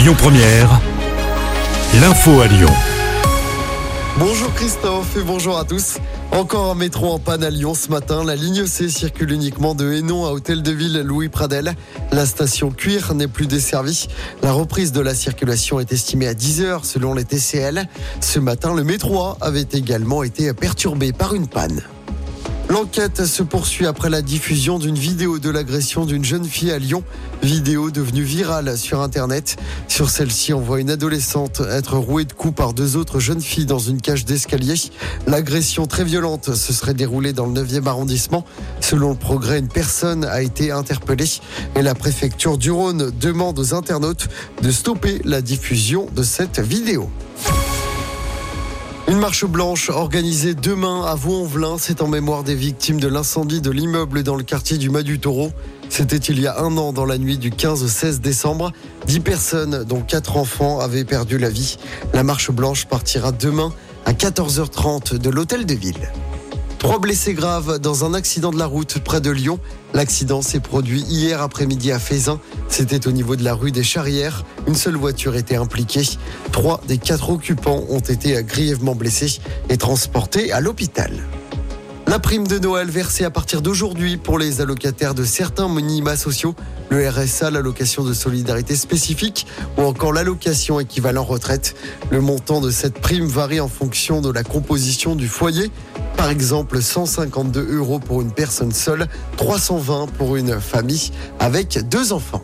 Lyon Première, l'info à Lyon. Bonjour Christophe et bonjour à tous. Encore un métro en panne à Lyon ce matin. La ligne C circule uniquement de Hénon à Hôtel de Ville Louis Pradel. La station Cuir n'est plus desservie. La reprise de la circulation est estimée à 10 heures selon les TCL. Ce matin, le métro A avait également été perturbé par une panne. L'enquête se poursuit après la diffusion d'une vidéo de l'agression d'une jeune fille à Lyon. Vidéo devenue virale sur Internet. Sur celle-ci, on voit une adolescente être rouée de coups par deux autres jeunes filles dans une cage d'escalier. L'agression très violente se serait déroulée dans le 9e arrondissement. Selon le progrès, une personne a été interpellée et la préfecture du Rhône demande aux internautes de stopper la diffusion de cette vidéo. Une marche blanche organisée demain à Vaux-en-Velin, c'est en mémoire des victimes de l'incendie de l'immeuble dans le quartier du Mas du Taureau. C'était il y a un an, dans la nuit du 15 au 16 décembre. Dix personnes, dont quatre enfants, avaient perdu la vie. La marche blanche partira demain à 14h30 de l'hôtel de ville. Trois blessés graves dans un accident de la route près de Lyon. L'accident s'est produit hier après-midi à Fézin. C'était au niveau de la rue des Charrières. Une seule voiture était impliquée. Trois des quatre occupants ont été grièvement blessés et transportés à l'hôpital. La prime de Noël versée à partir d'aujourd'hui pour les allocataires de certains minima sociaux, le RSA, l'allocation de solidarité spécifique ou encore l'allocation équivalent retraite. Le montant de cette prime varie en fonction de la composition du foyer. Par exemple, 152 euros pour une personne seule, 320 pour une famille avec deux enfants.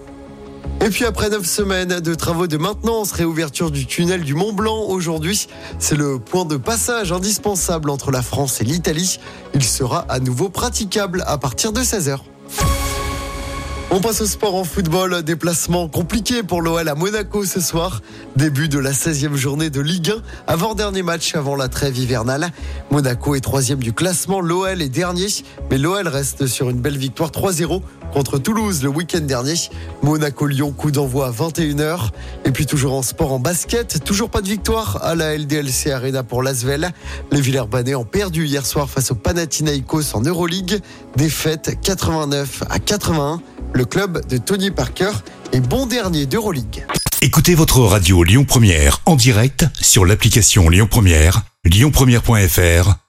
Et puis après neuf semaines de travaux de maintenance, réouverture du tunnel du Mont Blanc aujourd'hui, c'est le point de passage indispensable entre la France et l'Italie. Il sera à nouveau praticable à partir de 16h. On passe au sport en football. Déplacement compliqué pour l'OL à Monaco ce soir. Début de la 16e journée de Ligue 1. Avant-dernier match avant la trêve hivernale. Monaco est troisième du classement. L'OL est dernier. Mais l'OL reste sur une belle victoire 3-0 contre Toulouse le week-end dernier. Monaco-Lyon, coup d'envoi à 21h. Et puis toujours en sport en basket. Toujours pas de victoire à la LDLC Arena pour l'Asvel. Les Villers-Banais ont perdu hier soir face au Panathinaikos en Euroleague. Défaite 89 à 81. Le club de Tony Parker est bon dernier d'Euroleague. Écoutez votre radio Lyon Première en direct sur l'application Lyon Première, lyonpremière.fr